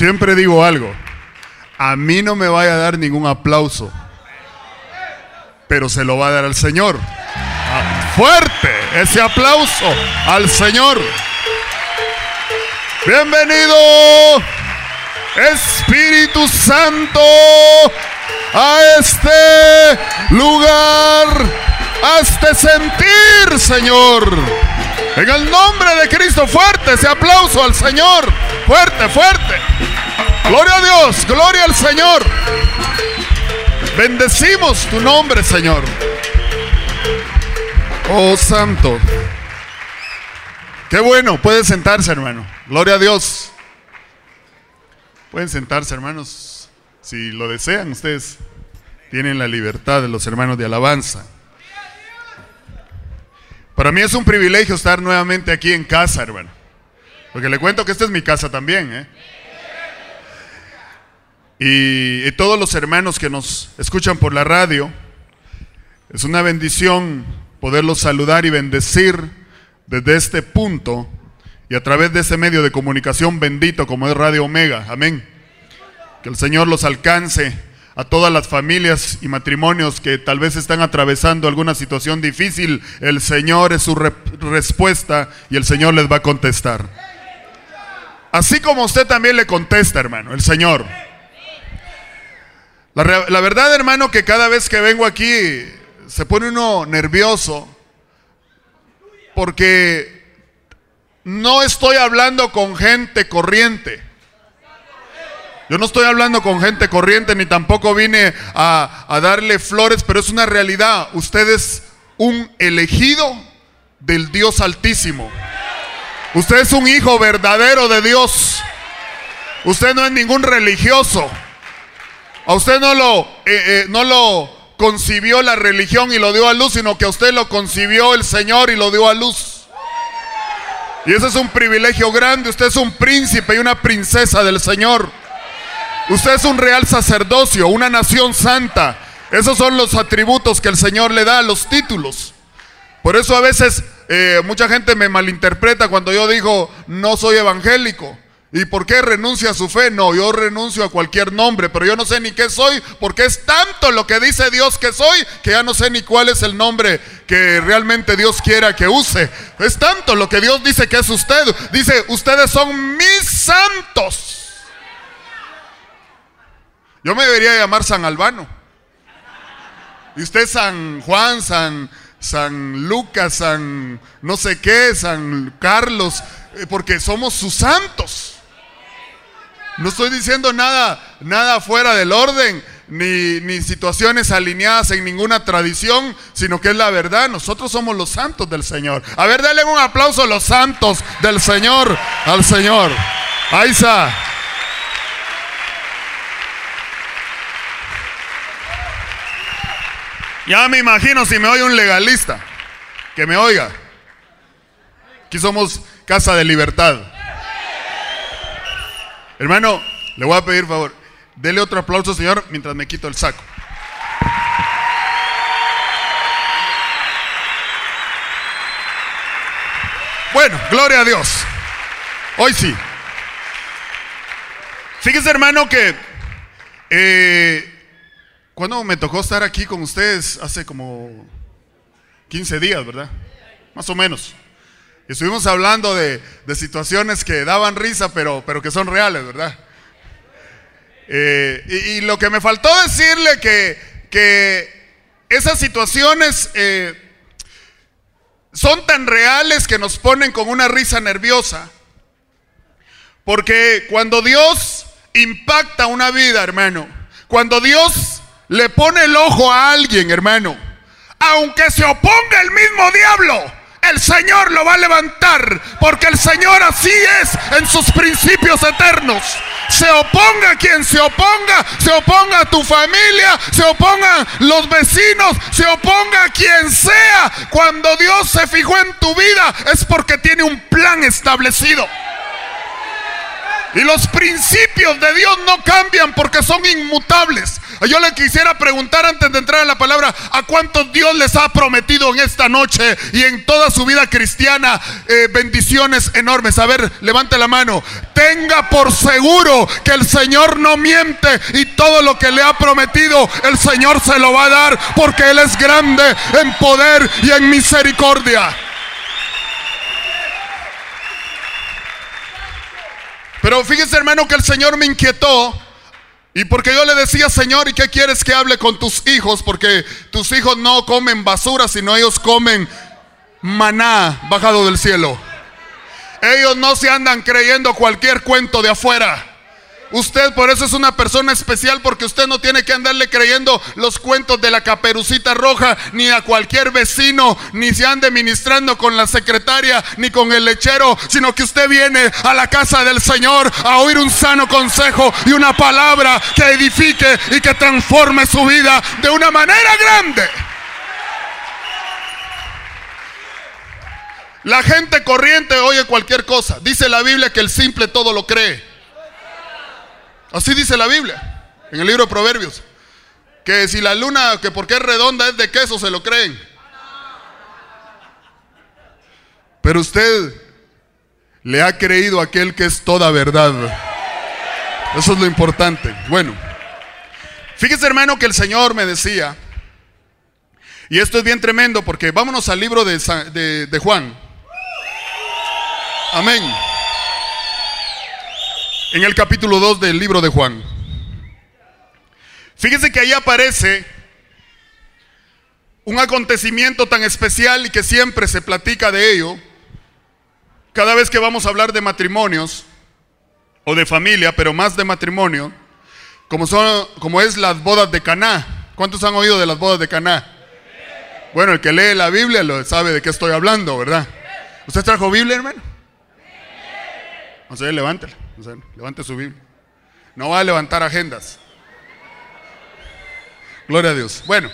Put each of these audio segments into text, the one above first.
Siempre digo algo. A mí no me vaya a dar ningún aplauso. Pero se lo va a dar al Señor. Ah, fuerte ese aplauso al Señor. Bienvenido Espíritu Santo a este lugar. Hazte sentir, Señor. En el nombre de Cristo, fuerte ese aplauso al Señor. Fuerte, fuerte. Gloria a Dios, gloria al Señor. Bendecimos tu nombre, Señor. Oh Santo. Qué bueno, pueden sentarse, hermano. Gloria a Dios. Pueden sentarse, hermanos. Si lo desean, ustedes tienen la libertad de los hermanos de alabanza. Para mí es un privilegio estar nuevamente aquí en casa, hermano. Porque le cuento que esta es mi casa también, ¿eh? y, todos los hermanos que nos escuchan por la radio. Es una bendición poderlos saludar y bendecir desde este punto y a través de ese medio de comunicación bendito como es Radio Omega. Amén. Que el Señor los alcance a todas las familias y matrimonios que tal vez están atravesando alguna situación difícil. El Señor es su respuesta y el Señor les va a contestar. Así como usted también le contesta, hermano, el Señor. La, verdad, hermano, que cada vez que vengo aquí se pone uno nervioso porque no estoy hablando con gente corriente. Yo no estoy hablando con gente corriente ni tampoco vine a, darle flores, pero es una realidad. Usted es un elegido del Dios Altísimo. Usted es un hijo verdadero de Dios. Usted no es ningún religioso. A usted no lo, eh, eh, no lo concibió la religión y lo dio a luz, sino que a usted lo concibió el Señor y lo dio a luz. Y ese es un privilegio grande. Usted es un príncipe y una princesa del Señor. Usted es un real sacerdocio, una nación santa. Esos son los atributos que el Señor le da, los títulos. Por eso a veces eh, mucha gente me malinterpreta cuando yo digo no soy evangélico. ¿Y por qué renuncia a su fe? No, yo renuncio a cualquier nombre, pero yo no sé ni qué soy, porque es tanto lo que dice Dios que soy, que ya no sé ni cuál es el nombre que realmente Dios quiera que use. Es tanto lo que Dios dice que es usted. Dice, ustedes son mis santos. Yo me debería llamar San Albano. Y usted San Juan, San, San Lucas, San no sé qué, San Carlos, eh, porque somos sus santos. No estoy diciendo nada, nada fuera del orden, ni, ni, situaciones alineadas en ninguna tradición, sino que es la verdad. Nosotros somos los santos del Señor. A ver, denle un aplauso a los santos del Señor, al Señor. Está. Ya me imagino si me oye un legalista, que me oiga. Aquí somos casa de libertad. Hermano, le voy a pedir favor, dele otro aplauso, Señor, mientras me quito el saco. Bueno, gloria a Dios. Hoy sí. Fíjese, hermano, que eh, cuando me tocó estar aquí con ustedes hace como 15 días, ¿verdad? Más o menos. Estuvimos hablando de, situaciones que daban risa, pero, pero que son reales, ¿verdad? Eh, y, lo que me faltó decirle que, que esas situaciones eh, son tan reales que nos ponen con una risa nerviosa. Porque cuando Dios impacta una vida, hermano, cuando Dios le pone el ojo a alguien, hermano, aunque se oponga el mismo diablo, el Señor lo va a levantar, porque el Señor así es en sus principios eternos. Se oponga quien se oponga, se oponga a tu familia, se opongan los vecinos, se oponga quien sea. Cuando Dios se fijó en tu vida es porque tiene un plan establecido. Y los principios de Dios no cambian porque son inmutables. Yo le quisiera preguntar antes de entrar a la palabra, ¿a cuántos Dios les ha prometido en esta noche y en toda su vida cristiana eh, bendiciones enormes? A ver, levante la mano. Tenga por seguro que el Señor no miente y todo lo que le ha prometido, el Señor se lo va a dar porque Él es grande en poder y en misericordia. Pero fíjese hermano que el Señor me inquietó y porque yo le decía, Señor, ¿y qué quieres que hable con tus hijos? Porque tus hijos no comen basura, sino ellos comen maná bajado del cielo. Ellos no se andan creyendo cualquier cuento de afuera. Usted por eso es una persona especial porque usted no tiene que andarle creyendo los cuentos de la caperucita roja ni a cualquier vecino, ni se ande ministrando con la secretaria ni con el lechero, sino que usted viene a la casa del Señor a oír un sano consejo y una palabra que edifique y que transforme su vida de una manera grande. La gente corriente oye cualquier cosa. Dice la Biblia que el simple todo lo cree. Así dice la Biblia, en el libro de Proverbios. Que si la luna, que porque es redonda, es de queso, se lo creen. Pero usted le ha creído a aquel que es toda verdad. Eso es lo importante. Bueno, fíjese hermano que el Señor me decía, y esto es bien tremendo porque vámonos al libro de, de, de Juan. Amén en el capítulo 2 del libro de Juan. Fíjese que ahí aparece un acontecimiento tan especial y que siempre se platica de ello. Cada vez que vamos a hablar de matrimonios o de familia, pero más de matrimonio, como, son, como es las bodas de Caná. ¿Cuántos han oído de las bodas de Caná? Bueno, el que lee la Biblia lo sabe de qué estoy hablando, ¿verdad? ¿Usted trajo Biblia, hermano? Levante su Biblia. No va a levantar agendas. Gloria a Dios. Bueno,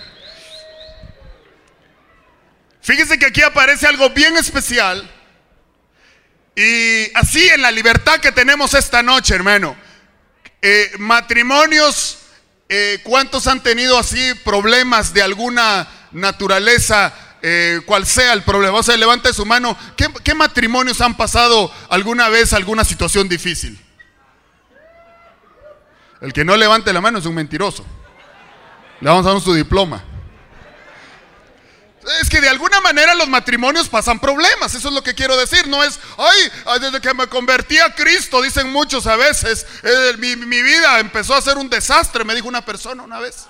fíjese que aquí aparece algo bien especial. Y así en la libertad que tenemos esta noche, hermano. Eh, matrimonios, eh, ¿cuántos han tenido así problemas de alguna naturaleza? Eh, cual sea el problema. O sea, levante su mano. ¿Qué, matrimonios han pasado alguna vez alguna situación difícil? El que no levante la mano es un mentiroso. Le vamos a dar su diploma. Es que de alguna manera los matrimonios pasan problemas, eso es lo que quiero decir. No es, ay, desde que me convertí a Cristo, dicen muchos a veces, eh, mi, mi, vida empezó a ser un desastre, me dijo una persona una vez.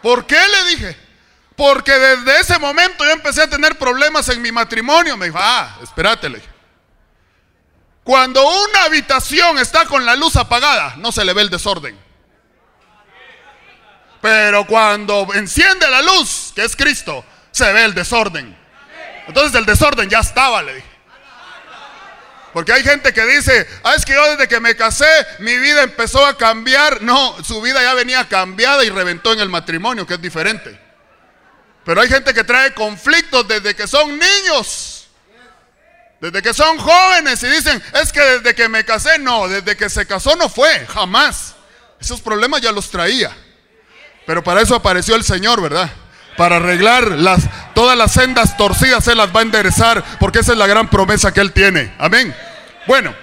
¿Por qué le dije? Porque desde ese momento yo empecé a tener problemas en mi matrimonio. Me dijo, ah, espérate. Cuando una habitación está con la luz apagada, no se le ve el desorden. Pero cuando enciende la luz, que es Cristo, se ve el desorden. Entonces el desorden ya estaba, le dije. Porque hay gente que dice, ah, es que yo desde que me casé, mi vida empezó a cambiar. No, su vida ya venía cambiada y reventó en el matrimonio, que es diferente. Pero hay gente que trae conflictos desde que son niños. Desde que son jóvenes y dicen, es que desde que me casé, no, desde que se casó no fue, jamás. Esos problemas ya los traía. Pero para eso apareció el Señor, ¿verdad? Para arreglar las, todas las sendas torcidas, Él las va a enderezar, porque esa es la gran promesa que Él tiene. Amén. Bueno,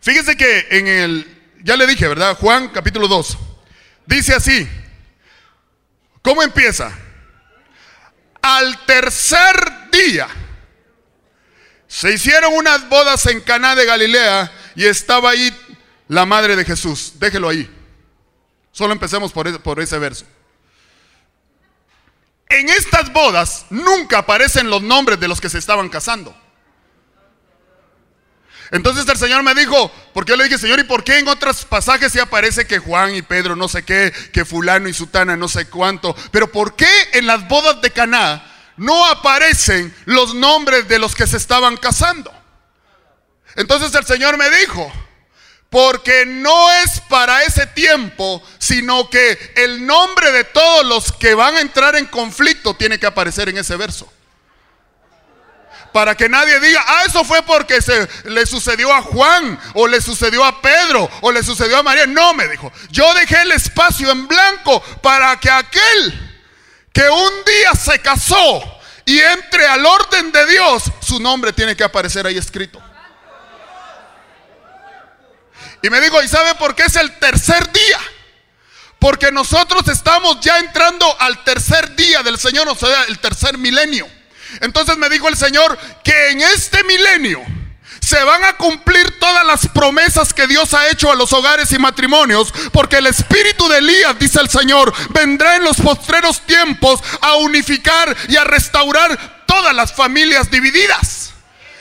fíjese que en el, ya le dije, ¿verdad? Juan capítulo 2. Dice así, ¿cómo empieza? Al tercer día se hicieron unas bodas en Caná de Galilea y estaba ahí la madre de Jesús. Déjelo ahí. Solo empecemos por ese, por ese verso. En estas bodas nunca aparecen los nombres de los que se estaban casando. Entonces el Señor me dijo, porque yo le dije, Señor, ¿y por qué en otros pasajes se aparece que Juan y Pedro no sé qué, que fulano y sutana no sé cuánto? Pero ¿por qué en las bodas de Caná no aparecen los nombres de los que se estaban casando? Entonces el Señor me dijo, porque no es para ese tiempo, sino que el nombre de todos los que van a entrar en conflicto tiene que aparecer en ese verso. Para que nadie diga, ah, eso fue porque se le sucedió a Juan, o le sucedió a Pedro, o le sucedió a María. No, me dijo, yo dejé el espacio en blanco para que aquel que un día se casó y entre al orden de Dios, su nombre tiene que aparecer ahí escrito. Y me dijo, ¿y sabe por qué es el tercer día? Porque nosotros estamos ya entrando al tercer día del Señor, o sea, el tercer milenio. Entonces me dijo el Señor que en este milenio se van a cumplir todas las promesas que Dios ha hecho a los hogares y matrimonios, porque el espíritu de Elías, dice el Señor, vendrá en los postreros tiempos a unificar y a restaurar todas las familias divididas.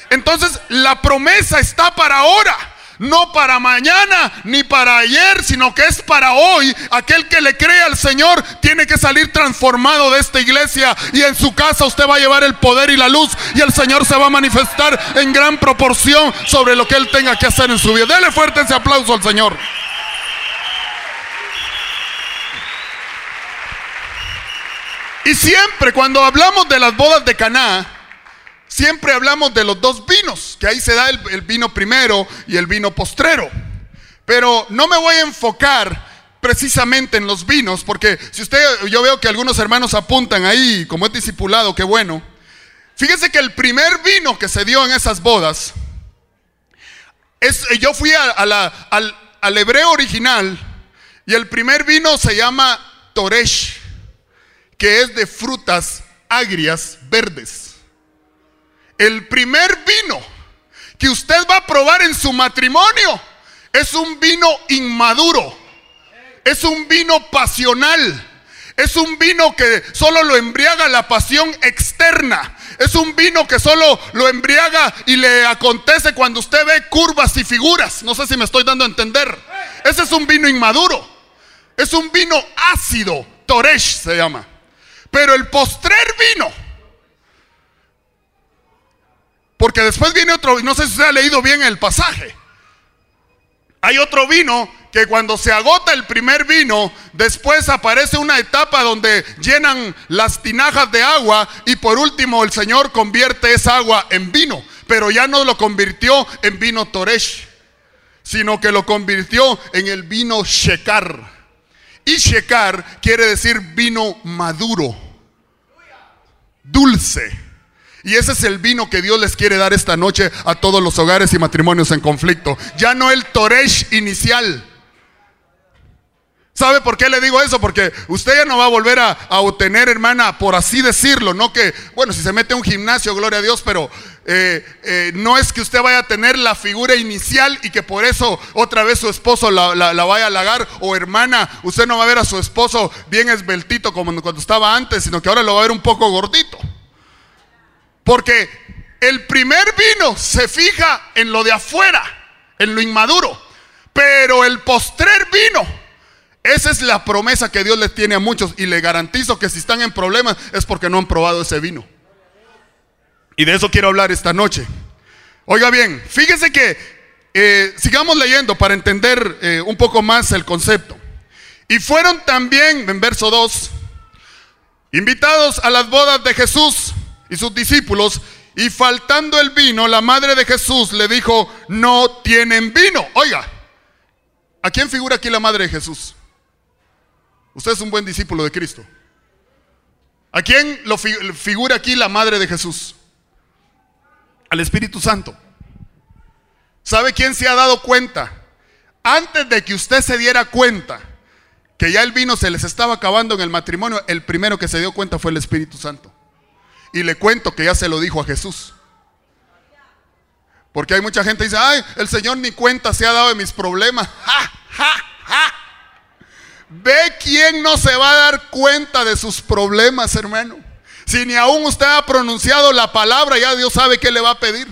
Entonces la promesa está para ahora no para mañana ni para ayer, sino que es para hoy. Aquel que le cree al Señor tiene que salir transformado de esta iglesia y en su casa usted va a llevar el poder y la luz y el Señor se va a manifestar en gran proporción sobre lo que él tenga que hacer en su vida. Dele fuerte ese aplauso al Señor. Y siempre cuando hablamos de las bodas de Caná, siempre hablamos de los dos vinos, que ahí se da el, vino primero y el vino postrero. Pero no me voy a enfocar precisamente en los vinos, porque si usted, yo veo que algunos hermanos apuntan ahí, como es discipulado, qué bueno. Fíjese que el primer vino que se dio en esas bodas, es, yo fui al, al hebreo original y el primer vino se llama Toresh, que es de frutas agrias verdes. El primer vino que usted va a probar en su matrimonio es un vino inmaduro. Es un vino pasional. Es un vino que solo lo embriaga la pasión externa. Es un vino que solo lo embriaga y le acontece cuando usted ve curvas y figuras. No sé si me estoy dando a entender. Ese es un vino inmaduro. Es un vino ácido. Toresh se llama. Pero el postrer vino porque después viene otro, no sé si usted ha leído bien el pasaje. Hay otro vino que cuando se agota el primer vino, después aparece una etapa donde llenan las tinajas de agua y por último el Señor convierte esa agua en vino, pero ya no lo convirtió en vino Toresh, sino que lo convirtió en el vino Shekar. Y Shekar quiere decir vino maduro, dulce. Y ese es el vino que Dios les quiere dar esta noche a todos los hogares y matrimonios en conflicto. Ya no el Toresh inicial. ¿Sabe por qué le digo eso? Porque usted ya no va a volver a, obtener, hermana, por así decirlo. No que, bueno, si se mete a un gimnasio, gloria a Dios, pero eh, eh, no es que usted vaya a tener la figura inicial y que por eso otra vez su esposo la, la, vaya a halagar. O hermana, usted no va a ver a su esposo bien esbeltito como cuando estaba antes, sino que ahora lo va a ver un poco gordito. Porque el primer vino se fija en lo de afuera, en lo inmaduro. Pero el postrer vino, esa es la promesa que Dios les tiene a muchos. Y le garantizo que si están en problemas es porque no han probado ese vino. Y de eso quiero hablar esta noche. Oiga bien, fíjese que eh, sigamos leyendo para entender eh, un poco más el concepto. Y fueron también, en verso 2, invitados a las bodas de Jesús y sus discípulos, y faltando el vino, la madre de Jesús le dijo, no tienen vino. Oiga, ¿a quién figura aquí la madre de Jesús? Usted es un buen discípulo de Cristo. ¿A quién lo figura aquí la madre de Jesús? Al Espíritu Santo. ¿Sabe quién se ha dado cuenta? Antes de que usted se diera cuenta que ya el vino se les estaba acabando en el matrimonio, el primero que se dio cuenta fue el Espíritu Santo. Y le cuento que ya se lo dijo a Jesús. Porque hay mucha gente que dice, ay, el Señor ni cuenta se ha dado de mis problemas. Ve quién no se va a dar cuenta de sus problemas, hermano. Si ni aún usted ha pronunciado la palabra, ya Dios sabe qué le va a pedir.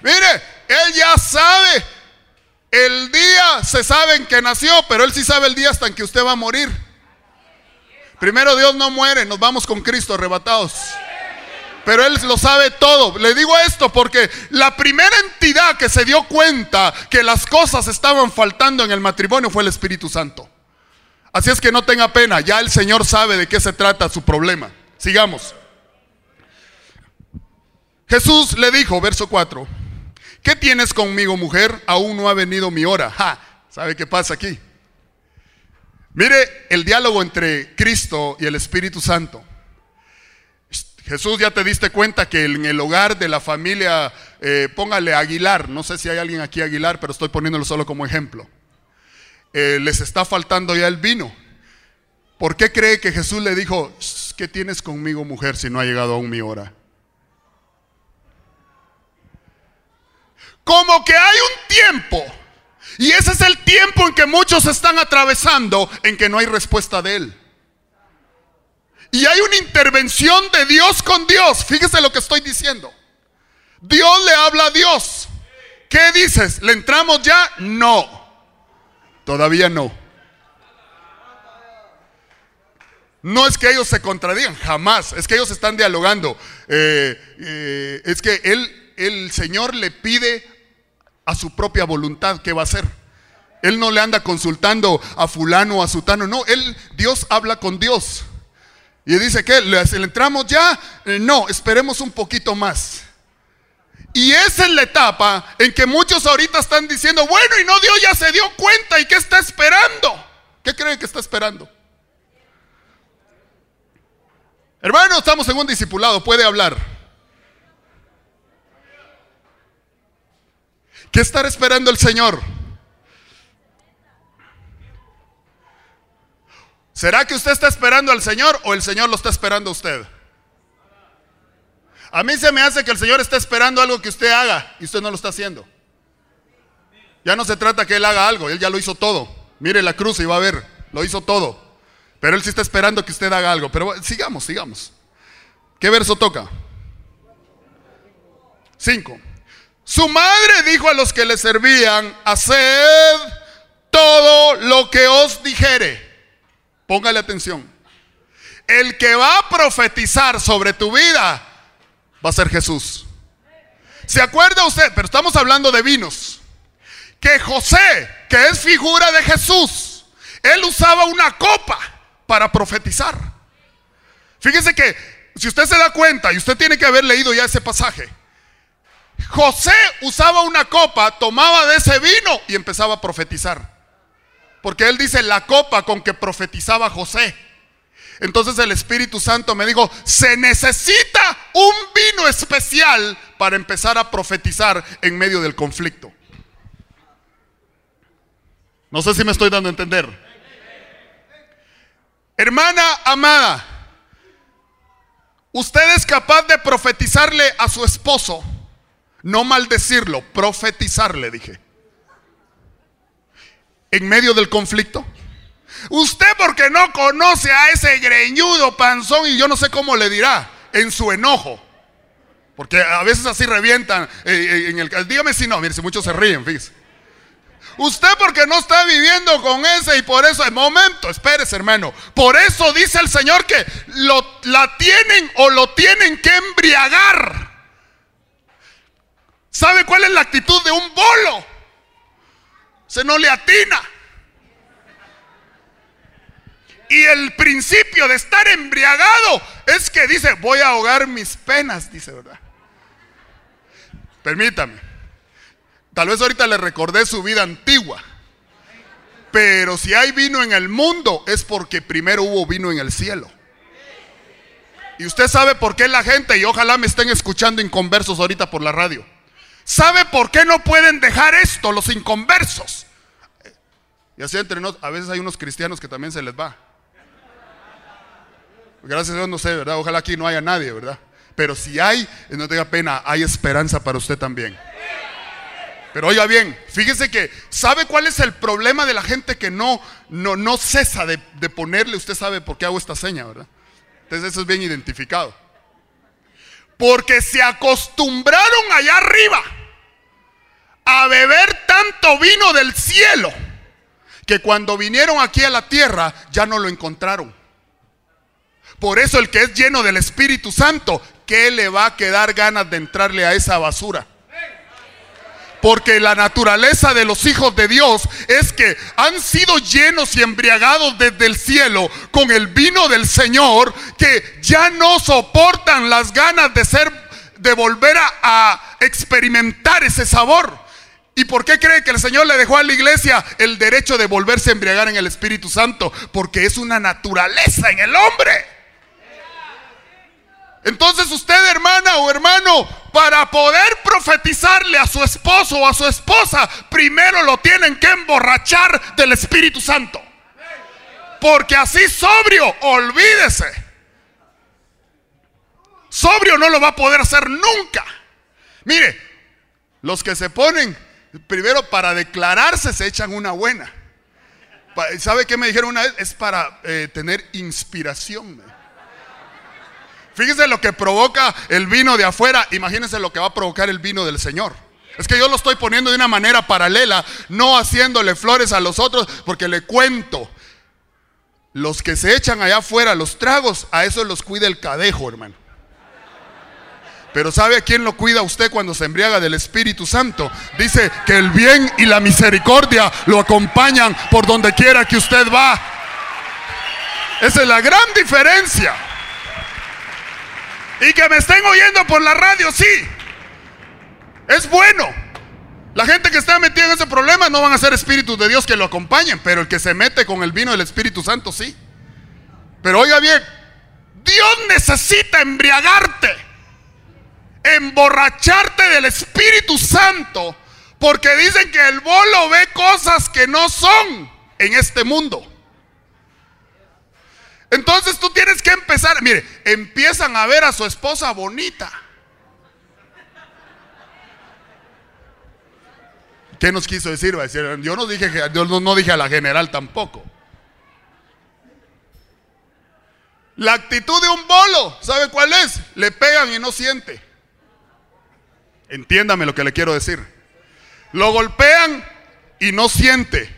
Mire, Él ya sabe. El día se sabe en que nació, pero Él sí sabe el día hasta en que usted va a morir. Primero Dios no muere, nos vamos con Cristo arrebatados. Pero Él lo sabe todo. Le digo esto porque la primera entidad que se dio cuenta que las cosas estaban faltando en el matrimonio fue el Espíritu Santo. Así es que no tenga pena, ya el Señor sabe de qué se trata su problema. Sigamos. Jesús le dijo, verso 4, ¿qué tienes conmigo mujer? Aún no ha venido mi hora. Ja, ¿Sabe qué pasa aquí? Mire el diálogo entre Cristo y el Espíritu Santo. Jesús ya te diste cuenta que en el hogar de la familia, eh, póngale Aguilar, no sé si hay alguien aquí Aguilar, pero estoy poniéndolo solo como ejemplo. Eh, les está faltando ya el vino. ¿Por qué cree que Jesús le dijo, ¿qué tienes conmigo mujer si no ha llegado aún mi hora? Como que hay un tiempo, y ese es el tiempo en que muchos están atravesando, en que no hay respuesta de Él. Y hay una intervención de Dios con Dios. Fíjese lo que estoy diciendo. Dios le habla a Dios. ¿Qué dices? ¿Le entramos ya? No. Todavía no. No es que ellos se contradigan, jamás. Es que ellos están dialogando. Eh, eh, es que él, el Señor le pide a su propia voluntad qué va a hacer. Él no le anda consultando a fulano o a sutano. No, él, Dios habla con Dios. Y dice que le, entramos ya, eh, no, esperemos un poquito más. Y esa es la etapa en que muchos ahorita están diciendo, bueno, y no Dios ya se dio cuenta y qué está esperando. ¿Qué creen que está esperando? Hermano, estamos en un discipulado, puede hablar. ¿Qué estará esperando el Señor? ¿Será que usted está esperando al Señor o el Señor lo está esperando a usted? A mí se me hace que el Señor está esperando algo que usted haga y usted no lo está haciendo. Ya no se trata que Él haga algo, Él ya lo hizo todo. Mire la cruz y va a ver, lo hizo todo. Pero Él sí está esperando que usted haga algo. Pero sigamos, sigamos. ¿Qué verso toca? Cinco. Su madre dijo a los que le servían, haced todo lo que os dijere. Póngale atención. El que va a profetizar sobre tu vida va a ser Jesús. ¿Se acuerda usted? Pero estamos hablando de vinos. Que José, que es figura de Jesús, él usaba una copa para profetizar. Fíjese que si usted se da cuenta, y usted tiene que haber leído ya ese pasaje, José usaba una copa, tomaba de ese vino y empezaba a profetizar. Porque él dice la copa con que profetizaba José. Entonces el Espíritu Santo me dijo, se necesita un vino especial para empezar a profetizar en medio del conflicto. No sé si me estoy dando a entender. Hermana amada, usted es capaz de profetizarle a su esposo, no maldecirlo, profetizarle, dije en medio del conflicto? Usted porque no conoce a ese greñudo panzón y yo no sé cómo le dirá en su enojo. Porque a veces así revientan eh, eh, en el dígame si no, mire si muchos se ríen, fíjese. Usted porque no está viviendo con ese y por eso, momento, espérese hermano. Por eso dice el Señor que lo, la tienen o lo tienen que embriagar. ¿Sabe cuál es la actitud de un bolo? se no le atina. Y el principio de estar embriagado es que dice, voy a ahogar mis penas, dice, ¿verdad? Permítame. Tal vez ahorita le recordé su vida antigua. Pero si hay vino en el mundo es porque primero hubo vino en el cielo. Y usted sabe por qué la gente, y ojalá me estén escuchando inconversos ahorita por la radio ¿Sabe por qué no pueden dejar esto los inconversos? Y así entre nosotros, a veces hay unos cristianos que también se les va. Gracias a Dios no sé, ¿verdad? Ojalá aquí no haya nadie, ¿verdad? Pero si hay, no tenga pena, hay esperanza para usted también. Pero oiga bien, fíjese que, ¿sabe cuál es el problema de la gente que no, no, no cesa de, de ponerle? Usted sabe por qué hago esta seña, ¿verdad? Entonces eso es bien identificado. Porque se acostumbraron allá arriba a beber tanto vino del cielo que cuando vinieron aquí a la tierra ya no lo encontraron. Por eso el que es lleno del Espíritu Santo, ¿qué le va a quedar ganas de entrarle a esa basura? Porque la naturaleza de los hijos de Dios es que han sido llenos y embriagados desde el cielo con el vino del Señor, que ya no soportan las ganas de ser de volver a, a experimentar ese sabor. ¿Y por qué cree que el Señor le dejó a la iglesia el derecho de volverse a embriagar en el Espíritu Santo? Porque es una naturaleza en el hombre. Entonces usted, hermana o hermano, para poder profetizarle a su esposo o a su esposa, primero lo tienen que emborrachar del Espíritu Santo. Porque así sobrio, olvídese. Sobrio no lo va a poder hacer nunca. Mire, los que se ponen primero para declararse se echan una buena. ¿Sabe qué me dijeron una vez? Es para eh, tener inspiración. Fíjese lo que provoca el vino de afuera, imagínense lo que va a provocar el vino del Señor. Es que yo lo estoy poniendo de una manera paralela, no haciéndole flores a los otros, porque le cuento, los que se echan allá afuera los tragos, a eso los cuida el cadejo, hermano. Pero ¿sabe a quién lo cuida usted cuando se embriaga del Espíritu Santo? Dice que el bien y la misericordia lo acompañan por donde quiera que usted va. Esa es la gran diferencia. Y que me estén oyendo por la radio, sí. Es bueno. La gente que está metida en ese problema no van a ser espíritus de Dios que lo acompañen, pero el que se mete con el vino del Espíritu Santo, sí. Pero oiga bien, Dios necesita embriagarte, emborracharte del Espíritu Santo, porque dicen que el bolo ve cosas que no son en este mundo. Entonces tú tienes que empezar, mire, empiezan a ver a su esposa bonita. ¿Qué nos quiso decir? Yo no dije, yo no dije a la general tampoco. La actitud de un bolo, ¿sabe cuál es? Le pegan y no siente. Entiéndame lo que le quiero decir. Lo golpean y no siente.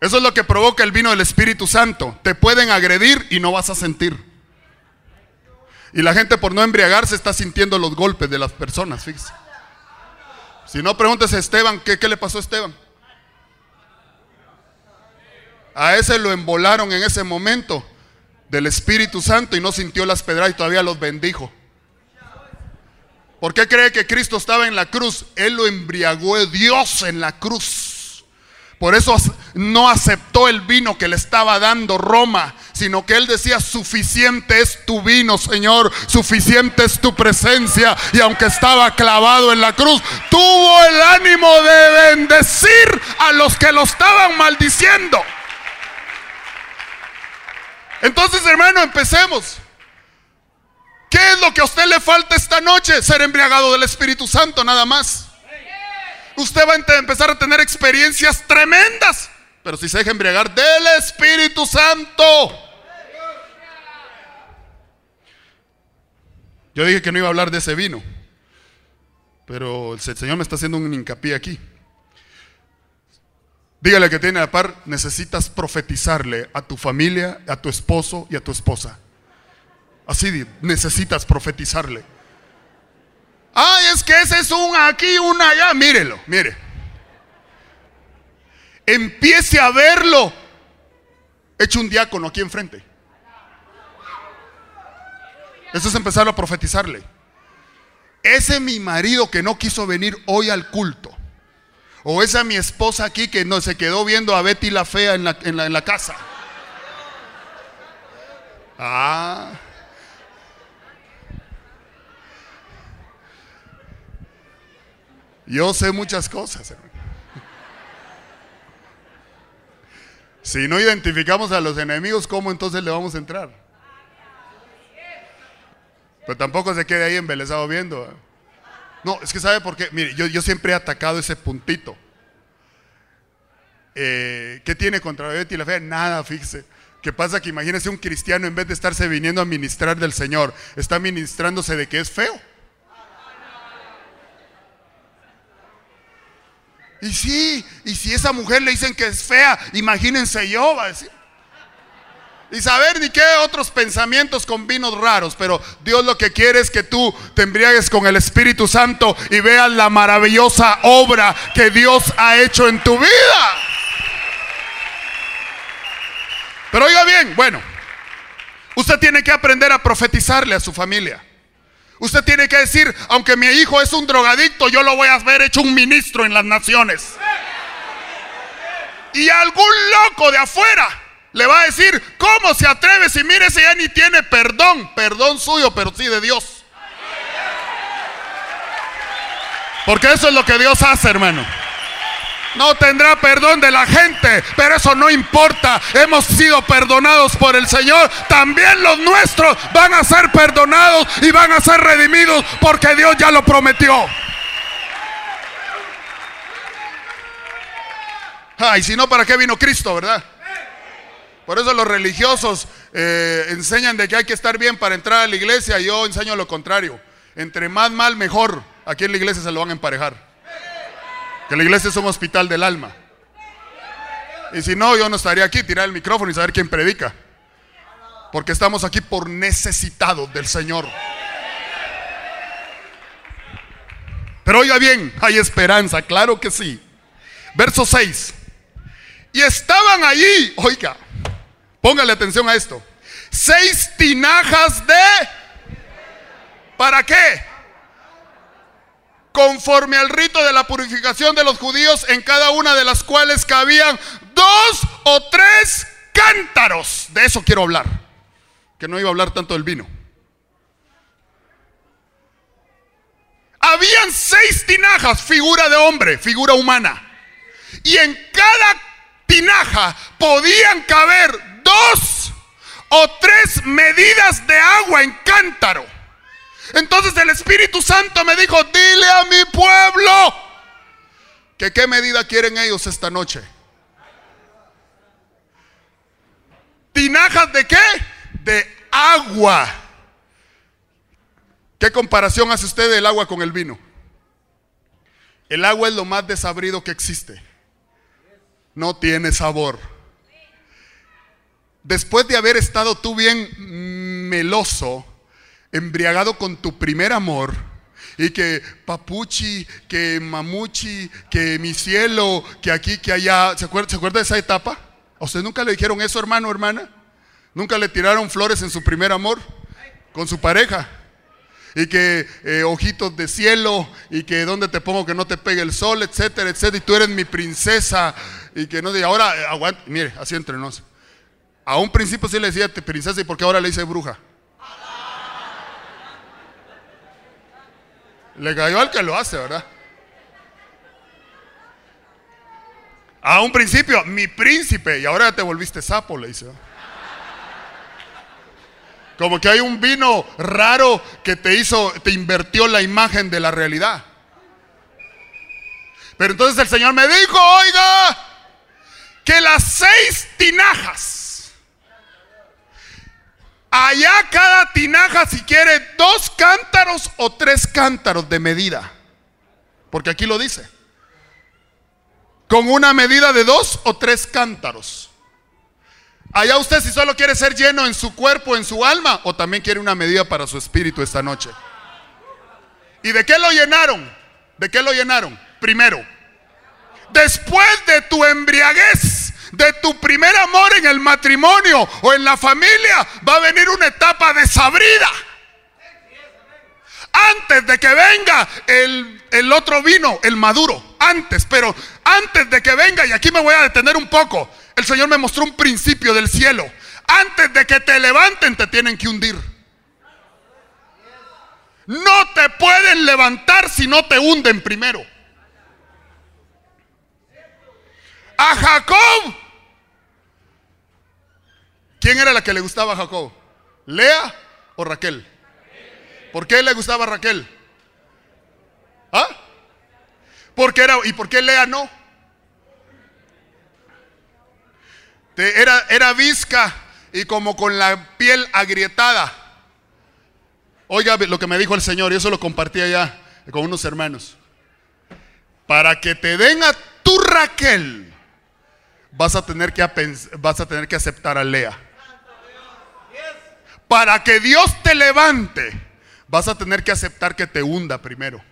Eso es lo que provoca el vino del Espíritu Santo. Te pueden agredir y no vas a sentir. Y la gente por no embriagarse está sintiendo los golpes de las personas, fíjese. Si no, pregúntese a Esteban, ¿qué, ¿qué le pasó a Esteban? A ese lo embolaron en ese momento del Espíritu Santo y no sintió las pedradas y todavía los bendijo. ¿Por qué cree que Cristo estaba en la cruz? Él lo embriagó Dios en la cruz. Por eso no aceptó el vino que le estaba dando Roma, sino que él decía, suficiente es tu vino, Señor, suficiente es tu presencia. Y aunque estaba clavado en la cruz, tuvo el ánimo de bendecir a los que lo estaban maldiciendo. Entonces, hermano, empecemos. ¿Qué es lo que a usted le falta esta noche? Ser embriagado del Espíritu Santo, nada más usted va a empezar a tener experiencias tremendas. Pero si se deja embriagar del Espíritu Santo. Yo dije que no iba a hablar de ese vino. Pero el Señor me está haciendo un hincapié aquí. Dígale que tiene a par, necesitas profetizarle a tu familia, a tu esposo y a tu esposa. Así necesitas profetizarle. Ay, es que ese es un aquí, un allá. Mírelo, mire. Empiece a verlo. Hecho un diácono aquí enfrente. Eso es empezar a profetizarle. Ese mi marido que no quiso venir hoy al culto. O esa mi esposa aquí que no se quedó viendo a Betty la fea en la, en la, en la casa. Ah. Yo sé muchas cosas. Si no identificamos a los enemigos, ¿cómo entonces le vamos a entrar? Pero tampoco se quede ahí embelezado viendo. ¿eh? No, es que sabe por qué. Mire, yo, siempre he atacado ese puntito. Eh, ¿Qué tiene contra Betty la fe? Nada, fíjese. ¿Qué pasa? Que imagínese un cristiano en vez de estarse viniendo a ministrar del Señor, está ministrándose de que es feo. Y sí, y si esa mujer le dicen que es fea, imagínense yo, va a decir. Y saber ni qué otros pensamientos con vinos raros, pero Dios lo que quiere es que tú te embriagues con el Espíritu Santo y veas la maravillosa obra que Dios ha hecho en tu vida. Pero oiga bien, bueno, usted tiene que aprender a profetizarle a su familia. Usted tiene que decir, aunque mi hijo es un drogadicto, yo lo voy a ver hecho un ministro en las naciones. Y algún loco de afuera le va a decir, ¿cómo se atreve si mire ese ya ni tiene perdón? Perdón suyo, pero sí de Dios. Porque eso es lo que Dios hace, hermano. No tendrá perdón de la gente, pero eso no importa. Hemos sido perdonados por el Señor. También los nuestros van a ser perdonados y van a ser redimidos porque Dios ya lo prometió. Ay, si no, ¿para qué vino Cristo, verdad? Por eso los religiosos eh, enseñan de que hay que estar bien para entrar a la iglesia. Yo enseño lo contrario. Entre más mal, mejor. Aquí en la iglesia se lo van a emparejar. Que la iglesia es un hospital del alma. Y si no, yo no estaría aquí, tirar el micrófono y saber quién predica. Porque estamos aquí por necesitados del Señor. Pero oiga bien, hay esperanza, claro que sí. Verso 6. Y estaban allí, oiga, póngale atención a esto. Seis tinajas de... ¿Para qué? Conforme al rito de la purificación de los judíos, en cada una de las cuales cabían dos o tres cántaros. De eso quiero hablar. Que no iba a hablar tanto del vino. Habían seis tinajas, figura de hombre, figura humana. Y en cada tinaja podían caber dos o tres medidas de agua en cántaro. Entonces el Espíritu Santo me dijo, dile a mi pueblo que qué medida quieren ellos esta noche. ¿Tinajas de qué? De agua. ¿Qué comparación hace usted del agua con el vino? El agua es lo más desabrido que existe no tiene sabor. Después de haber estado tú bien meloso, embriagado con tu primer amor, y que papuchi, que mamuchi, que mi cielo, que aquí, que allá, ¿se acuerda, ¿se acuerda de esa etapa? ¿A usted nunca le dijeron eso, hermano, hermana? ¿Nunca le tiraron flores en su primer amor con su pareja? y que eh, ojitos de cielo y que donde te pongo que no te pegue el sol, etcétera, etcétera, y tú eres mi princesa y que no diga, ahora aguanta, mire, así entre. A un principio sí le decía princesa y porque ahora le dice bruja. Le cayó al que lo hace, ¿verdad? A un principio, mi príncipe, y ahora te volviste sapo, le dice. Como que hay un vino raro que te hizo, te invirtió la imagen de la realidad. Pero entonces el Señor me dijo, oiga, que las seis tinajas, allá cada tinaja si quiere dos cántaros o tres cántaros de medida. Porque aquí lo dice. Con una medida de dos o tres cántaros. Allá usted si solo quiere ser lleno en su cuerpo, en su alma, o también quiere una medida para su espíritu esta noche. ¿Y de qué lo llenaron? ¿De qué lo llenaron? Primero, después de tu embriaguez, de tu primer amor en el matrimonio o en la familia, va a venir una etapa desabrida. Antes de que venga el, el otro vino, el maduro, antes, pero antes de que venga, y aquí me voy a detener un poco, el Señor me mostró un principio del cielo. Antes de que te levanten te tienen que hundir. No te pueden levantar si no te hunden primero. A Jacob. ¿Quién era la que le gustaba a Jacob? ¿Lea o Raquel? ¿Por qué le gustaba a Raquel? ¿Ah? ¿Por qué era, ¿Y por qué Lea no? Era, era visca y como con la piel agrietada. Oiga lo que me dijo el Señor, y eso lo compartí allá con unos hermanos. Para que te den a tu Raquel, vas a tener que, vas a tener que aceptar a Lea. Para que Dios te levante, vas a tener que aceptar que te hunda primero.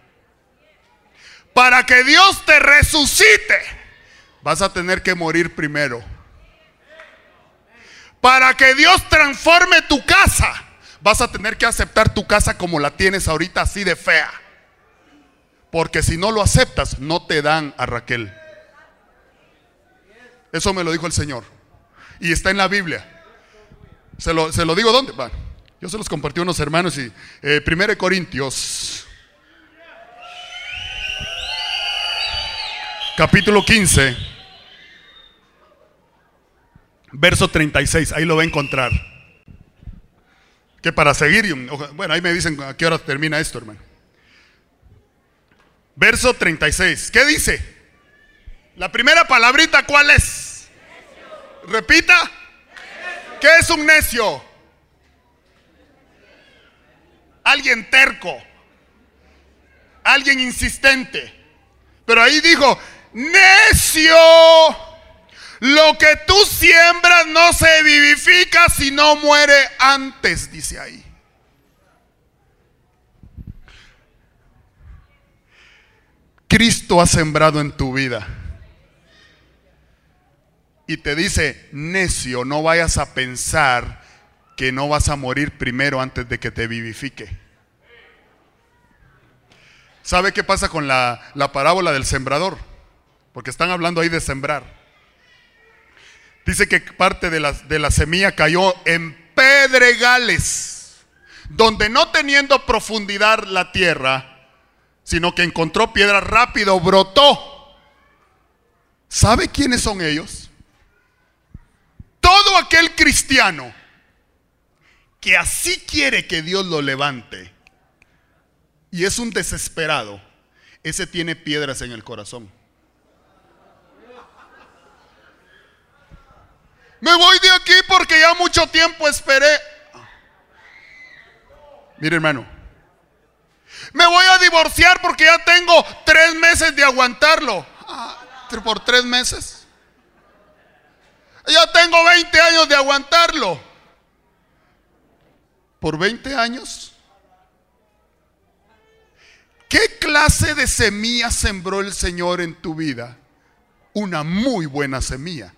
Para que Dios te resucite, vas a tener que morir primero. Para que Dios transforme tu casa, vas a tener que aceptar tu casa como la tienes ahorita, así de fea. Porque si no lo aceptas, no te dan a Raquel. Eso me lo dijo el Señor. Y está en la Biblia. Se lo, se lo digo dónde. yo se los compartí a unos hermanos y eh, 1 Corintios, capítulo 15, verso 36. Ahí lo va a encontrar. Que para seguir, bueno, ahí me dicen a qué hora termina esto, hermano. Verso 36. ¿Qué dice? La primera palabrita, ¿cuál es? Repita. ¿Qué es un necio? Alguien terco. Alguien insistente. Pero ahí dijo, necio. Lo que tú siembras no se vivifica si no muere antes, dice ahí. Cristo ha sembrado en tu vida. Y te dice, necio, no vayas a pensar que no vas a morir primero antes de que te vivifique. ¿Sabe qué pasa con la, parábola del sembrador? Porque están hablando ahí de sembrar. Dice que parte de la, de la semilla cayó en pedregales, donde no teniendo profundidad la tierra, sino que encontró piedra rápido, brotó. ¿Sabe quiénes son ellos? Todo aquel cristiano que así quiere que Dios lo levante y es un desesperado, ese tiene piedras en el corazón. Me voy de aquí porque ya mucho tiempo esperé. Mire hermano, me voy a divorciar porque ya tengo tres meses de aguantarlo. Ah, por tres meses. Ya tengo 20 años de aguantarlo. ¿Por 20 años? ¿Qué clase de semilla sembró el Señor en tu vida? Una muy buena semilla.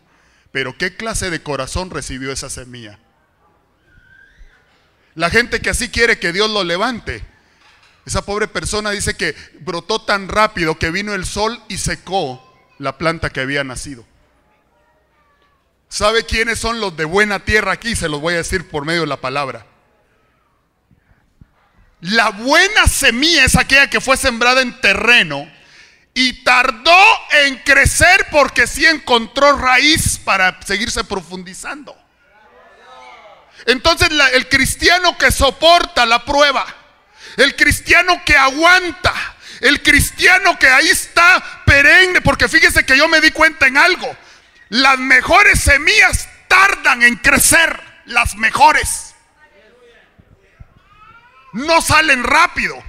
Pero ¿qué clase de corazón recibió esa semilla? La gente que así quiere que Dios lo levante esa pobre persona dice que brotó tan rápido que vino el sol y secó la planta que había nacido. ¿Sabe quiénes son los de buena tierra aquí? Se los voy a decir por medio de la palabra. La buena semilla es aquella que fue sembrada en terreno y tardó en crecer porque sí encontró raíz para seguirse profundizando. Entonces el cristiano que soporta la prueba, el cristiano que aguanta, el cristiano que ahí está perenne, porque fíjese que yo me di cuenta en algo, las mejores semillas tardan en crecer, las mejores. No salen rápido.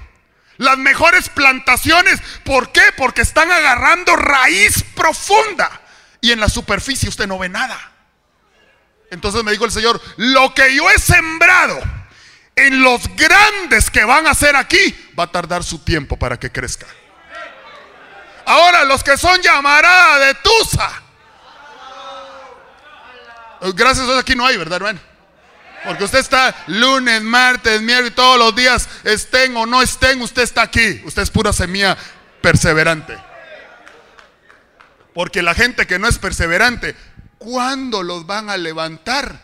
Las mejores plantaciones, ¿por qué? Porque están agarrando raíz profunda y en la superficie usted no ve nada. Entonces me dijo el Señor, lo que yo he sembrado, en los grandes que van a ser aquí, va a tardar su tiempo para que crezca. Ahora, los que son llamarada de Tusa. Gracias a Dios aquí no hay, ¿verdad, hermano? Porque usted está lunes, martes, miércoles, todos los días, estén o no estén, usted está aquí. Usted es pura semilla perseverante. Porque la gente que no es perseverante, ¿cuándo los van a levantar?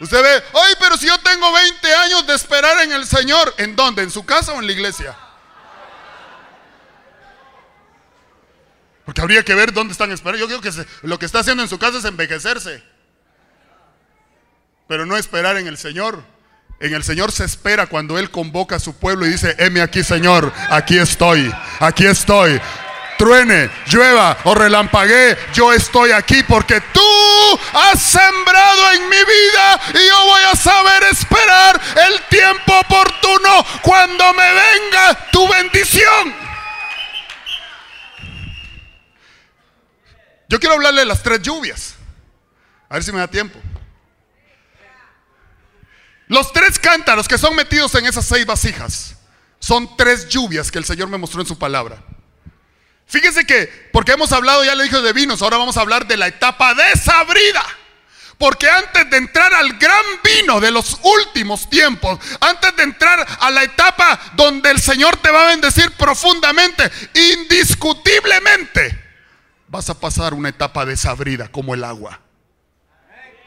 Usted ve, ay, pero si yo tengo 20 años de esperar en el Señor, ¿en dónde? ¿En su casa o en la iglesia? Porque habría que ver dónde están esperando. Yo creo que lo que está haciendo en su casa es envejecerse. Pero no esperar en el Señor. En el Señor se espera cuando Él convoca a su pueblo y dice, heme aquí Señor, aquí estoy, aquí estoy truene, llueva o relampaguee, yo estoy aquí porque tú has sembrado en mi vida y yo voy a saber esperar el tiempo oportuno cuando me venga tu bendición. Yo quiero hablarle de las tres lluvias. A ver si me da tiempo. Los tres cántaros que son metidos en esas seis vasijas son tres lluvias que el Señor me mostró en su palabra. Fíjese que, porque hemos hablado, ya le dije de vinos, ahora vamos a hablar de la etapa desabrida. Porque antes de entrar al gran vino de los últimos tiempos, antes de entrar a la etapa donde el Señor te va a bendecir profundamente, indiscutiblemente, vas a pasar una etapa desabrida como el agua.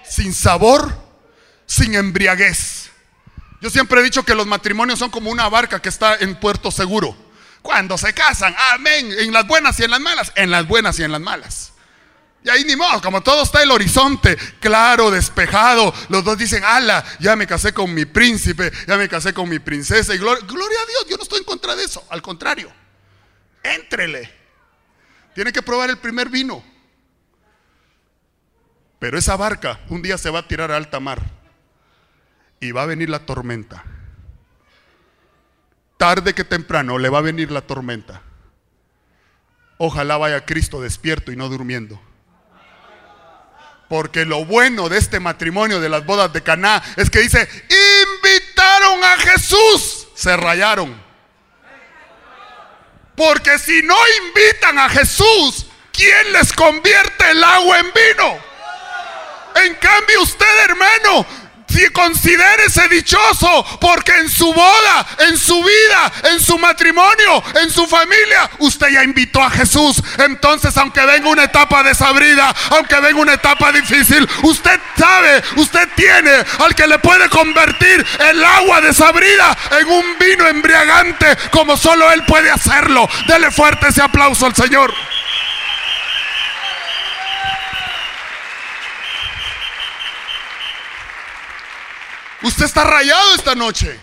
Sin sabor, sin embriaguez. Yo siempre he dicho que los matrimonios son como una barca que está en puerto seguro. Cuando se casan, amén, en las buenas y en las malas, en las buenas y en las malas. Y ahí ni modo, como todo está el horizonte claro, despejado, los dos dicen, ala, ya me casé con mi príncipe, ya me casé con mi princesa, y gloria, a Dios, yo no estoy en contra de eso, al contrario, éntrele. Tiene que probar el primer vino. Pero esa barca un día se va a tirar a alta mar y va a venir la tormenta. Tarde que temprano le va a venir la tormenta. Ojalá vaya Cristo despierto y no durmiendo. Porque lo bueno de este matrimonio de las bodas de Caná es que dice, invitaron a Jesús, se rayaron. Porque si no invitan a Jesús, ¿quién les convierte el agua en vino? En cambio usted, hermano, si considérese dichoso porque en su boda, en su vida, en su matrimonio, en su familia, usted ya invitó a Jesús. Entonces, aunque venga una etapa desabrida, aunque venga una etapa difícil, usted sabe, usted tiene al que le puede convertir el agua desabrida en un vino embriagante como solo Él puede hacerlo. Dele fuerte ese aplauso al Señor. Usted está rayado esta noche.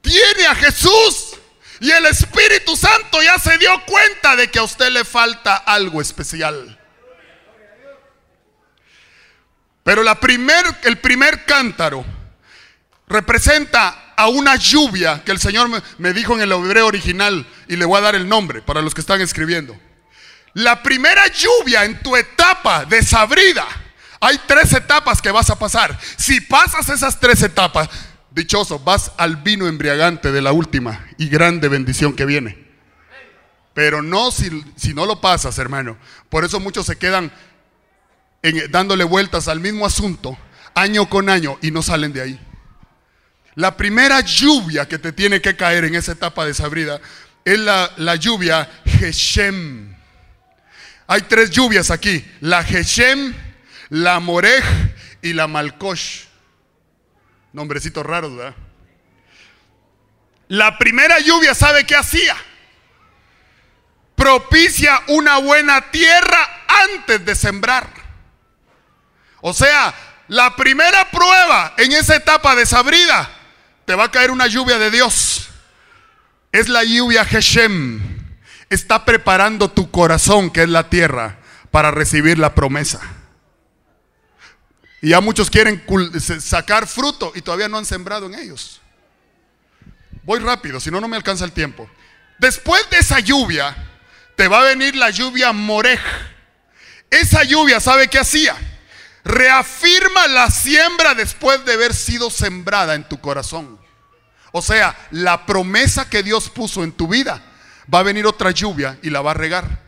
Tiene a Jesús. Y el Espíritu Santo ya se dio cuenta de que a usted le falta algo especial. Pero la el primer cántaro representa a una lluvia que el Señor me dijo en el hebreo original y le voy a dar el nombre para los que están escribiendo. La primera lluvia en tu etapa desabrida hay tres etapas que vas a pasar. Si pasas esas tres etapas, dichoso, vas al vino embriagante de la última y grande bendición que viene. Pero no si, si no lo pasas, hermano. Por eso muchos se quedan dándole vueltas al mismo asunto año con año y no salen de ahí. La primera lluvia que te tiene que caer en esa etapa desabrida es la, la lluvia Geshem. Hay tres lluvias aquí. La Geshem, la Morej y la Malkosh. Nombrecitos raros, ¿verdad? La primera lluvia, ¿sabe qué hacía? Propicia una buena tierra antes de sembrar. O sea, la primera prueba en esa etapa desabrida, te va a caer una lluvia de Dios. Es la lluvia Geshem. Está preparando tu corazón, que es la tierra, para recibir la promesa. Y ya muchos quieren sacar fruto y todavía no han sembrado en ellos. Voy rápido, si no, no me alcanza el tiempo. Después de esa lluvia, te va a venir la lluvia morej. Esa lluvia, ¿sabe qué hacía? Reafirma la siembra después de haber sido sembrada en tu corazón. O sea, la promesa que Dios puso en tu vida, va a venir otra lluvia y la va a regar,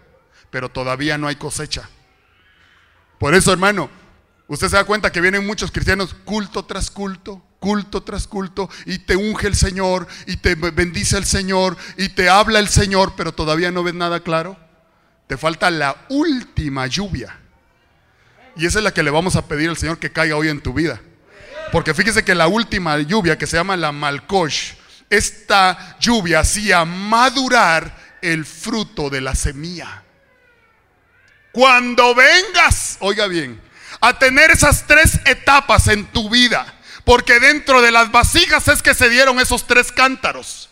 pero todavía no hay cosecha. Por eso, hermano, Usted se da cuenta que vienen muchos cristianos culto tras culto, culto tras culto, y te unge el Señor, y te bendice el Señor, y te habla el Señor, pero todavía no ves nada claro. Te falta la última lluvia. Y esa es la que le vamos a pedir al Señor que caiga hoy en tu vida. Porque fíjese que la última lluvia, que se llama la Malkosh, esta lluvia hacía madurar el fruto de la semilla. Cuando vengas, oiga bien, a tener esas tres etapas en tu vida. Porque dentro de las vasijas es que se dieron esos tres cántaros.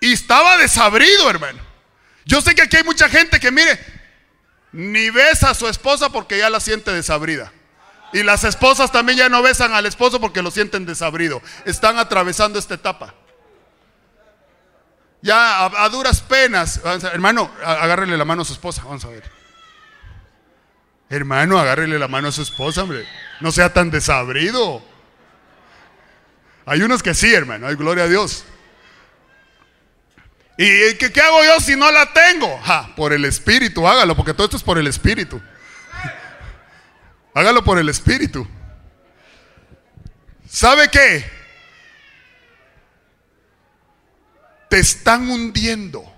Y estaba desabrido, hermano. Yo sé que aquí hay mucha gente que, mire, ni besa a su esposa porque ya la siente desabrida. Y las esposas también ya no besan al esposo porque lo sienten desabrido. Están atravesando esta etapa. Ya a, duras penas, hermano, agárrele la mano a su esposa. Vamos a ver. Hermano, agárrele la mano a su esposa, hombre. No sea tan desabrido. Hay unos que sí, hermano. Hay gloria a Dios. ¿Y qué, hago yo si no la tengo? por el Espíritu, hágalo, porque todo esto es por el Espíritu. Hágalo por el Espíritu. ¿Sabe qué? Te están hundiendo.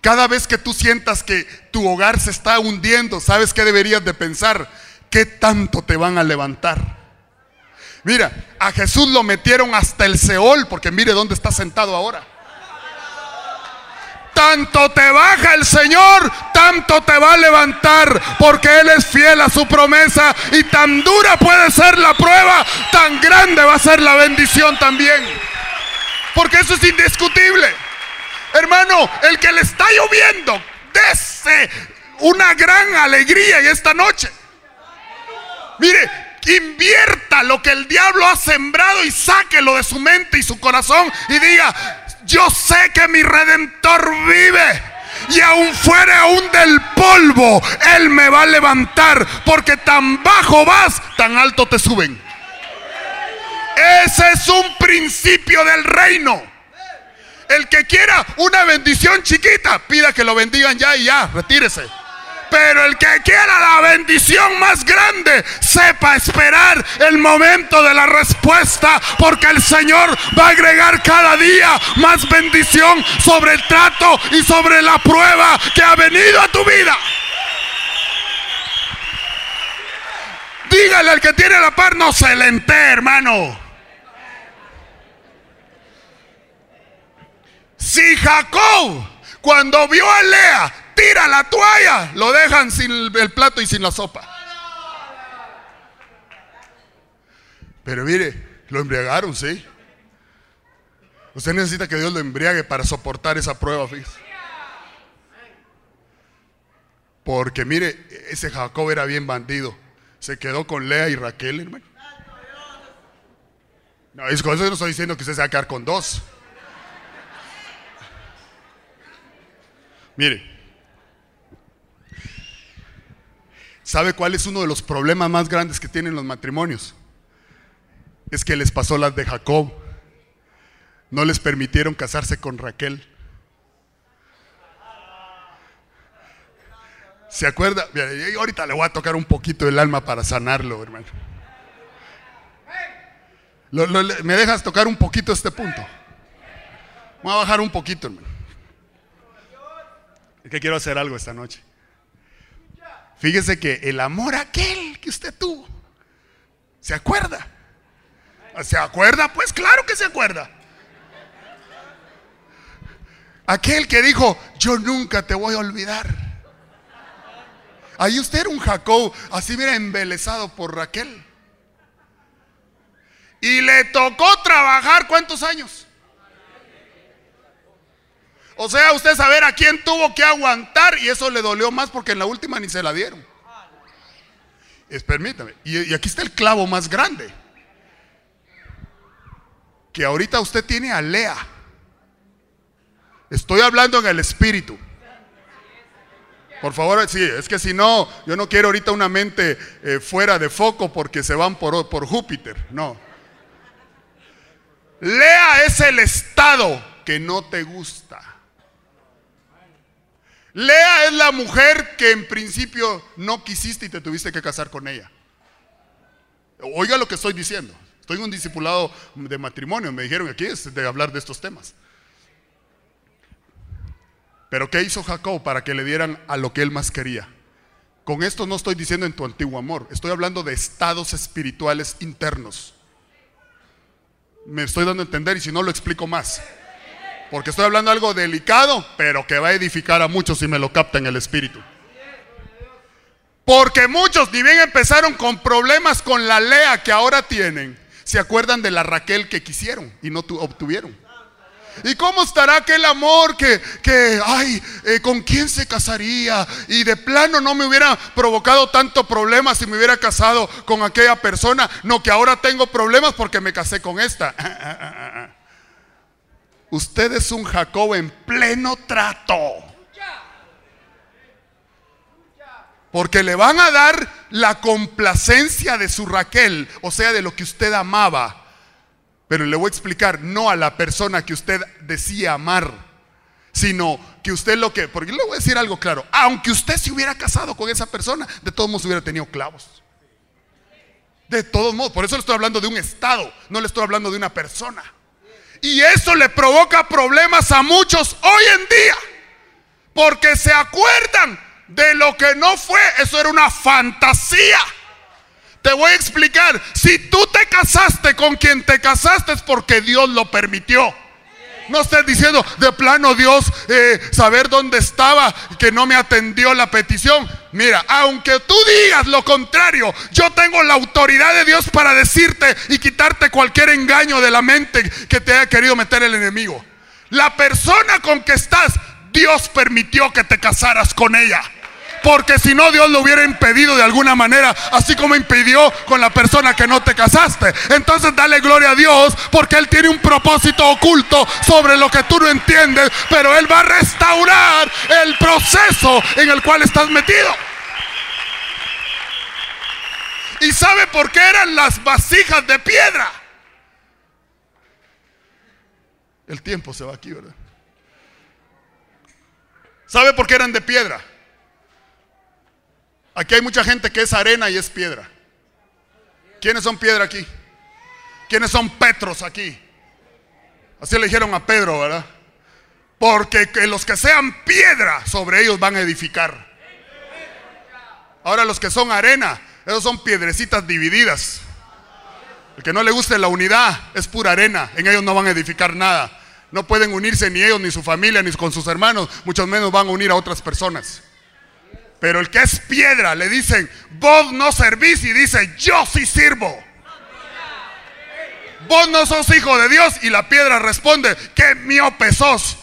Cada vez que tú sientas que tu hogar se está hundiendo, ¿sabes qué deberías de pensar? ¿Qué tanto te van a levantar? Mira, a Jesús lo metieron hasta el Seol, porque mire dónde está sentado ahora. Tanto te baja el Señor, tanto te va a levantar, porque Él es fiel a su promesa. Y tan dura puede ser la prueba, tan grande va a ser la bendición también. Porque eso es indiscutible. Hermano, el que le está lloviendo, dese una gran alegría en esta noche. Mire, invierta lo que el diablo ha sembrado y sáquelo de su mente y su corazón y diga, yo sé que mi redentor vive. Y aún fuera aún del polvo, Él me va a levantar. Porque tan bajo vas, tan alto te suben. Ese es un principio del reino. El que quiera una bendición chiquita, pida que lo bendigan ya y ya, retírese. Pero el que quiera la bendición más grande, sepa esperar el momento de la respuesta, porque el Señor va a agregar cada día más bendición sobre el trato y sobre la prueba que ha venido a tu vida. Dígale al que tiene la par, no se lente, hermano. Si Jacob, cuando vio a Lea, tira la toalla, lo dejan sin el plato y sin la sopa. Pero mire, lo embriagaron, ¿sí? Usted necesita que Dios lo embriague para soportar esa prueba, fíjese. Porque mire, ese Jacob era bien bandido. Se quedó con Lea y Raquel, hermano. No, eso no estoy diciendo que usted se va a quedar con dos. Mire, ¿sabe cuál es uno de los problemas más grandes que tienen los matrimonios? Es que les pasó las de Jacob. No les permitieron casarse con Raquel. ¿Se acuerda? ahorita le voy a tocar un poquito el alma para sanarlo, hermano. ¿Me dejas tocar un poquito este punto? Voy a bajar un poquito, hermano. Es que quiero hacer algo esta noche. Fíjese que el amor aquel que usted tuvo, ¿se acuerda? ¿Se acuerda? Pues claro que se acuerda. Aquel que dijo, yo nunca te voy a olvidar. Ahí usted era un Jacob, así mira, embelesado por Raquel. Y le tocó trabajar cuántos años? O sea, usted saber a quién tuvo que aguantar y eso le dolió más porque en la última ni se la dieron. Es, permítame. Y, aquí está el clavo más grande. Que ahorita usted tiene a Lea. Estoy hablando en el espíritu. Por favor, sí, es que si no, yo no quiero ahorita una mente eh, fuera de foco porque se van por, por Júpiter. No. Lea es el estado que no te gusta. Lea es la mujer que en principio no quisiste y te tuviste que casar con ella. Oiga lo que estoy diciendo. Estoy un discipulado de matrimonio. Me dijeron aquí es de hablar de estos temas. Pero ¿qué hizo Jacob para que le dieran a lo que él más quería? Con esto no estoy diciendo en tu antiguo amor. Estoy hablando de estados espirituales internos. Me estoy dando a entender y si no lo explico más. Porque estoy hablando de algo delicado, pero que va a edificar a muchos si me lo capta en el espíritu. Porque muchos, ni bien empezaron con problemas con la Lea que ahora tienen, se acuerdan de la Raquel que quisieron y no obtuvieron. ¿Y cómo estará aquel amor que, que ay, eh, con quién se casaría? Y de plano no me hubiera provocado tanto problema si me hubiera casado con aquella persona. No, que ahora tengo problemas porque me casé con esta. Usted es un Jacob en pleno trato. Porque le van a dar la complacencia de su Raquel, o sea, de lo que usted amaba. Pero le voy a explicar, no a la persona que usted decía amar, sino que usted lo que, porque le voy a decir algo claro, aunque usted se hubiera casado con esa persona, de todos modos hubiera tenido clavos. De todos modos, por eso le estoy hablando de un estado, no le estoy hablando de una persona. Y eso le provoca problemas a muchos hoy en día, porque se acuerdan de lo que no fue, eso era una fantasía. Te voy a explicar, si tú te casaste con quien te casaste es porque Dios lo permitió. No estés diciendo de plano Dios eh, saber dónde estaba que no me atendió la petición. Mira, aunque tú digas lo contrario, yo tengo la autoridad de Dios para decirte y quitarte cualquier engaño de la mente que te haya querido meter el enemigo. La persona con que estás, Dios permitió que te casaras con ella. Porque si no, Dios lo hubiera impedido de alguna manera, así como impidió con la persona que no te casaste. Entonces dale gloria a Dios, porque Él tiene un propósito oculto sobre lo que tú no entiendes, pero Él va a restaurar el proceso en el cual estás metido. ¿Y sabe por qué eran las vasijas de piedra? El tiempo se va aquí, ¿verdad? ¿Sabe por qué eran de piedra? Aquí hay mucha gente que es arena y es piedra. ¿Quiénes son piedra aquí? ¿Quiénes son Petros aquí? Así le dijeron a Pedro, ¿verdad? Porque los que sean piedra sobre ellos van a edificar. Ahora los que son arena, esos son piedrecitas divididas. El que no le guste la unidad es pura arena. En ellos no van a edificar nada. No pueden unirse ni ellos, ni su familia, ni con sus hermanos. Mucho menos van a unir a otras personas. Pero el que es piedra le dicen, vos no servís y dice, yo sí sirvo. Vos no sos hijo de Dios y la piedra responde, que miope sos.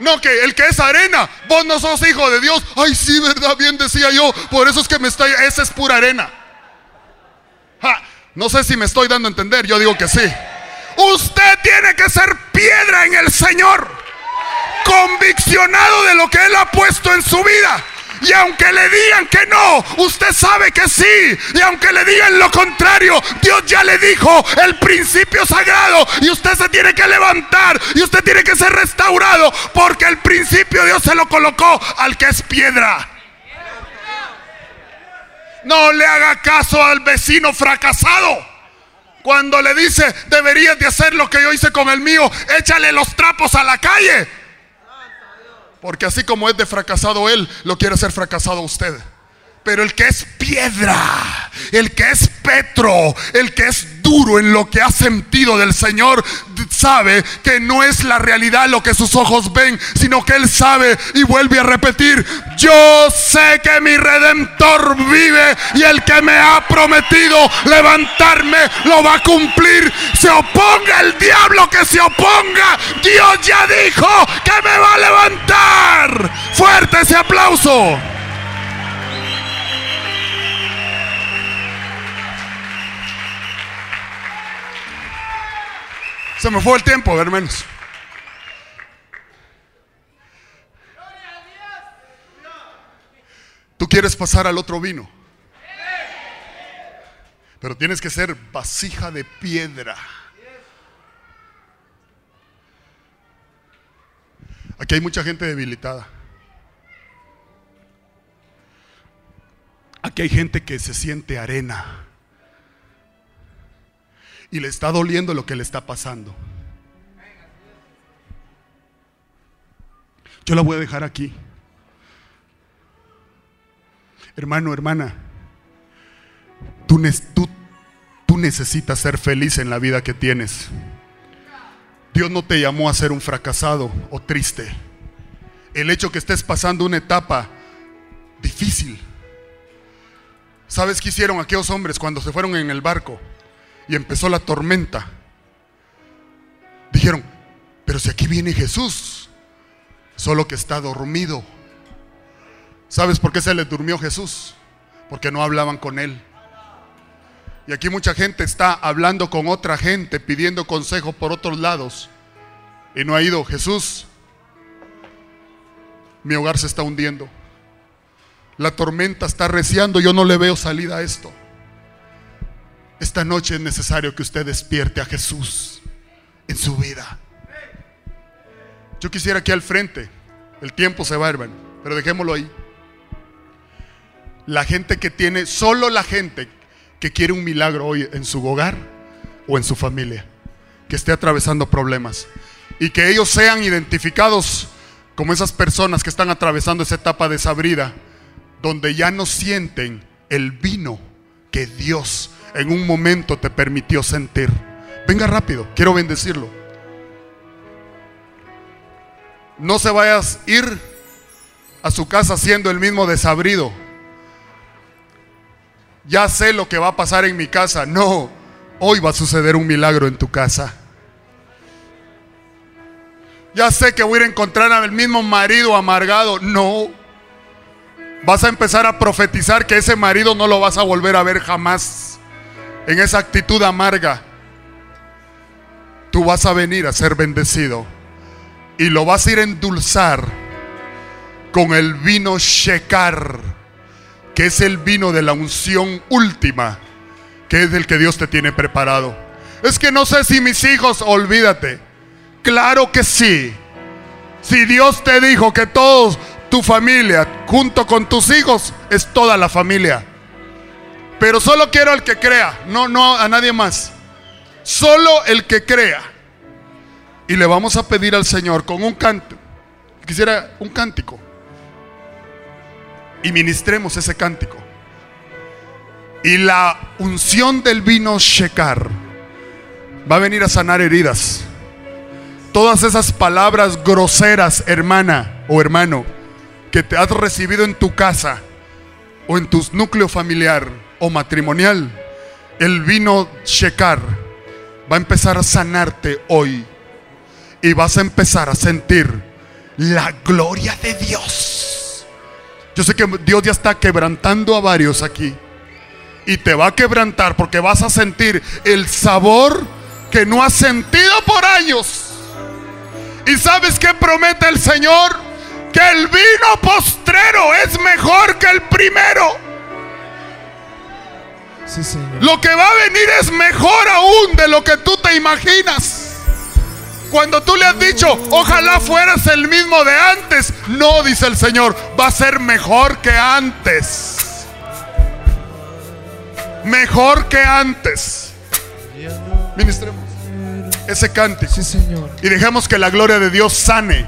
No, que el que es arena, vos no sos hijo de Dios. Ay, sí, verdad, bien decía yo. Por eso es que me estoy, esa es pura arena. no sé si me estoy dando a entender, yo digo que sí. Usted tiene que ser piedra en el Señor conviccionado de lo que Él ha puesto en su vida. Y aunque le digan que no, usted sabe que sí. Y aunque le digan lo contrario, Dios ya le dijo el principio sagrado. Y usted se tiene que levantar. Y usted tiene que ser restaurado. Porque el principio Dios se lo colocó al que es piedra. No le haga caso al vecino fracasado. Cuando le dice, deberías de hacer lo que yo hice con el mío, échale los trapos a la calle. Porque así como es de fracasado él, lo quiere hacer fracasado usted. Pero el que es piedra, el que es Petro, el que es duro en lo que ha sentido del Señor, sabe que no es la realidad lo que sus ojos ven, sino que Él sabe y vuelve a repetir, yo sé que mi redentor vive y el que me ha prometido levantarme lo va a cumplir. Se oponga el diablo que se oponga. Dios ya dijo que me va a levantar. Fuerte ese aplauso. Se me fue el tiempo, hermanos. Tú quieres pasar al otro vino. Pero tienes que ser vasija de piedra. Aquí hay mucha gente debilitada. Aquí hay gente que se siente arena y le está doliendo lo que le está pasando. Yo la voy a dejar aquí. Hermano, hermana, tú, necesitas ser feliz en la vida que tienes. Dios no te llamó a ser un fracasado o triste. El hecho que estés pasando una etapa difícil. ¿Sabes qué hicieron aquellos hombres cuando se fueron en el barco? Y empezó la tormenta. Dijeron, pero si aquí viene Jesús, solo que está dormido. ¿Sabes por qué se le durmió Jesús? Porque no hablaban con él. Y aquí mucha gente está hablando con otra gente, pidiendo consejo por otros lados. Y no ha ido Jesús. Mi hogar se está hundiendo. La tormenta está reciando, yo no le veo salida a esto. Esta noche es necesario que usted despierte a Jesús en su vida. Yo quisiera aquí al frente, el tiempo se va, hermano, pero dejémoslo ahí. La gente que tiene, solo la gente que quiere un milagro hoy en su hogar o en su familia, que esté atravesando problemas y que ellos sean identificados como esas personas que están atravesando esa etapa desabrida, donde ya no sienten el vino que Dios en un momento te permitió sentir. Venga rápido, quiero bendecirlo. No se vayas a ir a su casa siendo el mismo desabrido. Ya sé lo que va a pasar en mi casa. No, hoy va a suceder un milagro en tu casa. Ya sé que voy a encontrar al mismo marido amargado. No. Vas a empezar a profetizar que ese marido no lo vas a volver a ver jamás. En esa actitud amarga. Tú vas a venir a ser bendecido. Y lo vas a ir a endulzar con el vino Shekar. Que es el vino de la unción última. Que es el que Dios te tiene preparado. Es que no sé si mis hijos, olvídate. Claro que sí. Si Dios te dijo que todos tu familia, junto con tus hijos, es toda la familia. Pero solo quiero al que crea, no, no a nadie más. Solo el que crea. Y le vamos a pedir al Señor con un canto. Quisiera un cántico. Y ministremos ese cántico. Y la unción del vino Shekar va a venir a sanar heridas todas esas palabras groseras, hermana o hermano, que te has recibido en tu casa o en tu núcleo familiar o matrimonial, el vino Shekar va a empezar a sanarte hoy y vas a empezar a sentir la gloria de Dios. Yo sé que Dios ya está quebrantando a varios aquí y te va a quebrantar porque vas a sentir el sabor que no has sentido por años. ¿Y sabes qué promete el Señor? Que el vino postrero es mejor que el primero. Sí, Señor. Lo que va a venir es mejor aún de lo que tú te imaginas. Cuando tú le has dicho, ojalá fueras el mismo de antes. No, dice el Señor, va a ser mejor que antes. Mejor que antes. Ministremos ese cántico. Sí, Señor. Y dejemos que la gloria de Dios sane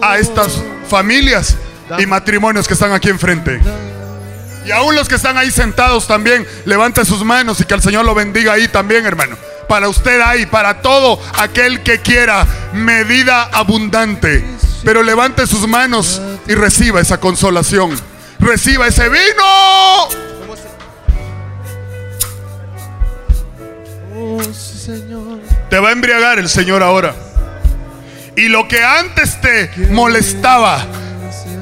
a estas familias y matrimonios que están aquí enfrente. Y aún los que están ahí sentados también, levante sus manos y que el Señor lo bendiga ahí también, hermano. Para usted ahí, para todo aquel que quiera medida abundante. Pero levante sus manos y reciba esa consolación. Reciba ese vino. Te va a embriagar el Señor ahora. Y lo que antes te molestaba,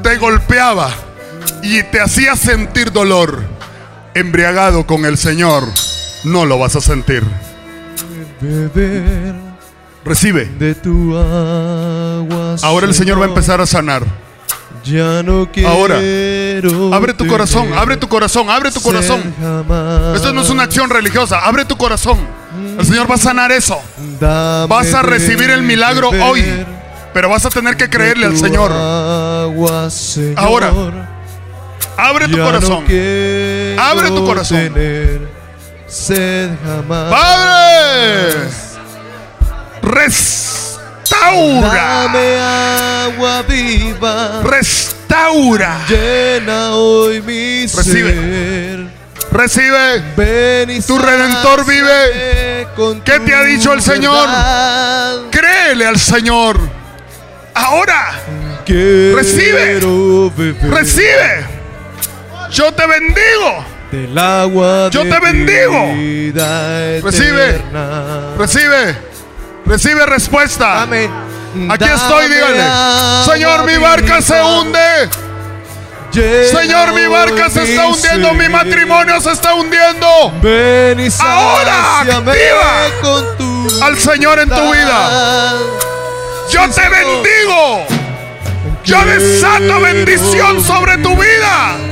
te golpeaba y te hacía sentir dolor, embriagado con el Señor, no lo vas a sentir. Beber Recibe. de tu agua. Ahora el Señor va a empezar a sanar. Ya no. Ahora, Abre tu corazón, abre tu corazón, abre tu corazón. Esto no es una acción religiosa, abre tu corazón. El Señor va a sanar eso. Vas a recibir el milagro hoy, pero vas a tener que creerle al Señor. Ahora, Abre tu Ya corazón. Abre tu corazón. sed jamás. Padre, restaura, Dame agua viva. restaura. Llena hoy mi Recibe. ser. Recibe. Ven y Tu Redentor vive. con ¿Qué te ha dicho el Señor? verdad. Créele al Señor. Ahora, Quiero Recibe. beber recibe. Yo te bendigo. del agua Yo de te bendigo. Recibe. Recibe. Recibe respuesta. Dame, Aquí dame estoy, dígale. Señor, mi barca se hunde. Señor, mi barca se está hundiendo. Mi matrimonio se está hundiendo. Ven y Ahora, activa con tu al Señor en tu vida. Yo te bendigo. Yo desato bendición sobre tu vida.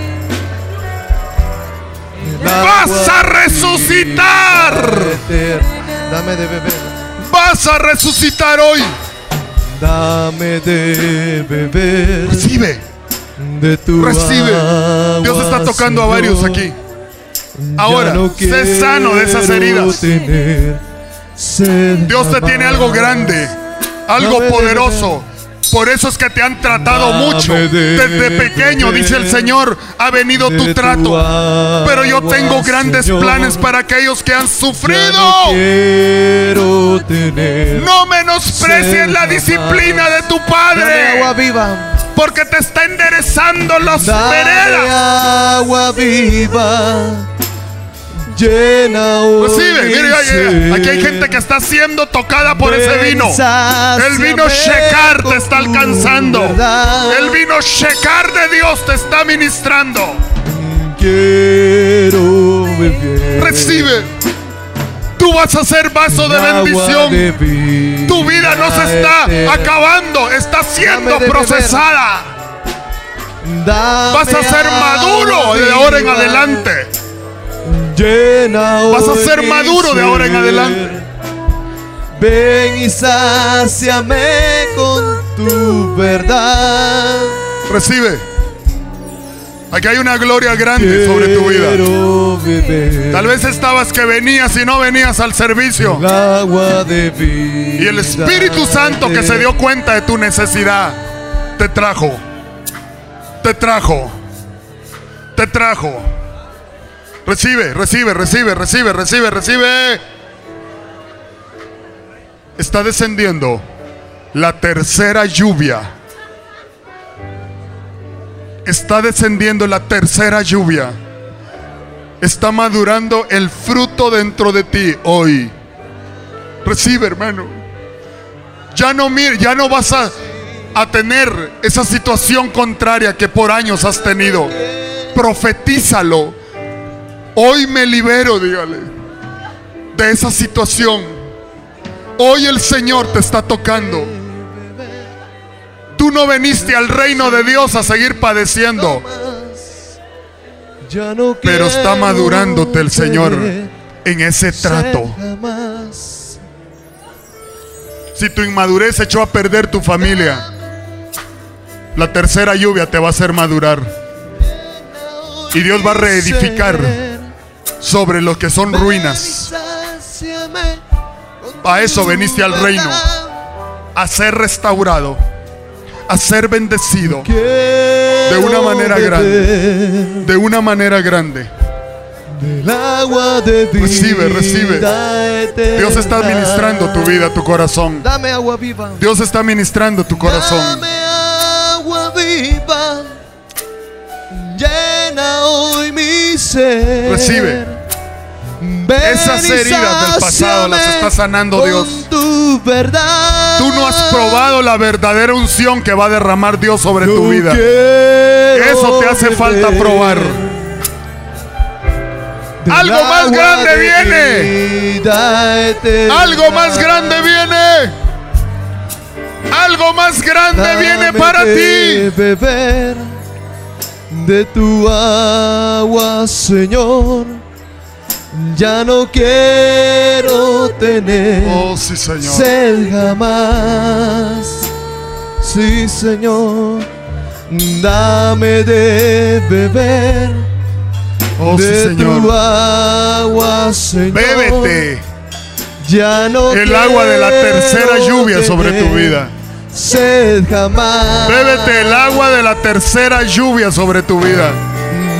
Vas a resucitar. Dame de beber. Vas a resucitar hoy. Dame de beber Recibe, de tu recibe. Dios está tocando a varios aquí. Ahora, no sé sano de esas heridas. Dios te tiene algo grande, algo poderoso. Por eso es que te han tratado mucho. de Desde pequeño, dice el Señor, ha venido tu trato. Pero yo tengo grandes planes para aquellos que han sufrido. no menosprecies la disciplina de tu Padre. Porque te está enderezando las veredas. agua viva Llena hoy mire, ser. aquí hay gente que está siendo tocada por ese vino. El vino Shekar te está alcanzando. El vino Shekar de Dios te está ministrando. Quiero beber Recibe. Tú vas a ser vaso de bendición. de vida Tu vida no se está eterna. acabando, está siendo procesada. Vas a ser maduro de ahora en adelante. Llena Vas a ser maduro de ahora en adelante. Ven y sáciame con tu verdad. Recibe. Aquí hay una gloria grande sobre tu vida. Beber Tal vez estabas que venías y no venías al servicio. el agua de vida. Y el Espíritu Santo que se dio cuenta de tu necesidad te trajo. Te trajo. Te trajo. Recibe, recibe, recibe, recibe, recibe, recibe. Está descendiendo la tercera lluvia. Está descendiendo la tercera lluvia. Está madurando el fruto dentro de ti hoy. Recibe, hermano. Ya no mire, ya no vas a, a tener esa situación contraria que por años has tenido. Profetízalo. Hoy me libero, dígale, de esa situación. Hoy el Señor te está tocando. Tú no veniste al reino de Dios a seguir padeciendo, pero está madurándote el Señor en ese trato. Si tu inmadurez echó a perder tu familia, la tercera lluvia te va a hacer madurar. Y Dios va a reedificar sobre lo que son ruinas. A eso veniste al reino, a ser restaurado, a ser bendecido De una manera grande. de una manera grande. Del agua de vida Recibe, recibe. Dios está administrando tu vida, tu corazón. Dame agua viva. Dios está ministrando tu corazón. Dame agua viva. Llena hoy mi ser. Recibe. Ven Esas heridas del pasado las está sanando Dios. Tu verdad. Tú no has probado la verdadera unción que va a derramar Dios sobre tu vida. Eso te hace falta probar. Algo más grande de viene. Algo más grande viene. Algo más grande Dame viene para ti. beber de tu agua, Señor. Ya no quiero tener Oh, sí, Señor. sed jamás. Sí, Señor. Dame de beber Oh, sí, de tu Señor. agua, Señor. Bébete Ya no el agua de la tercera lluvia sobre tu vida. Sed jamás. Bébete el agua de la tercera lluvia sobre tu vida.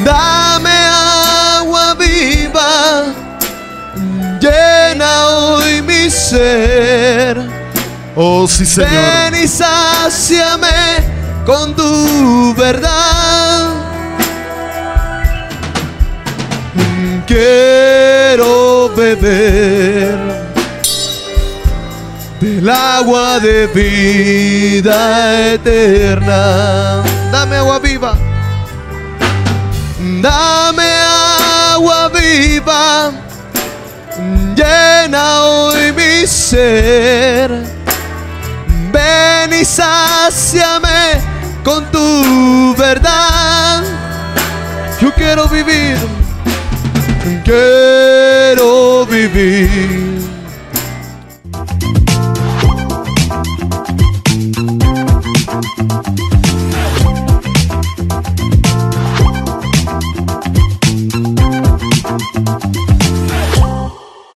Dame agua viva. Llena hoy mi ser. Oh, sí, Señor. Ven y sáciame con tu verdad. Quiero beber del agua de vida eterna. Dame agua viva. Dame agua viva. Llena hoy mi ser. Ven y sáciame con tu verdad. Yo quiero vivir, quiero vivir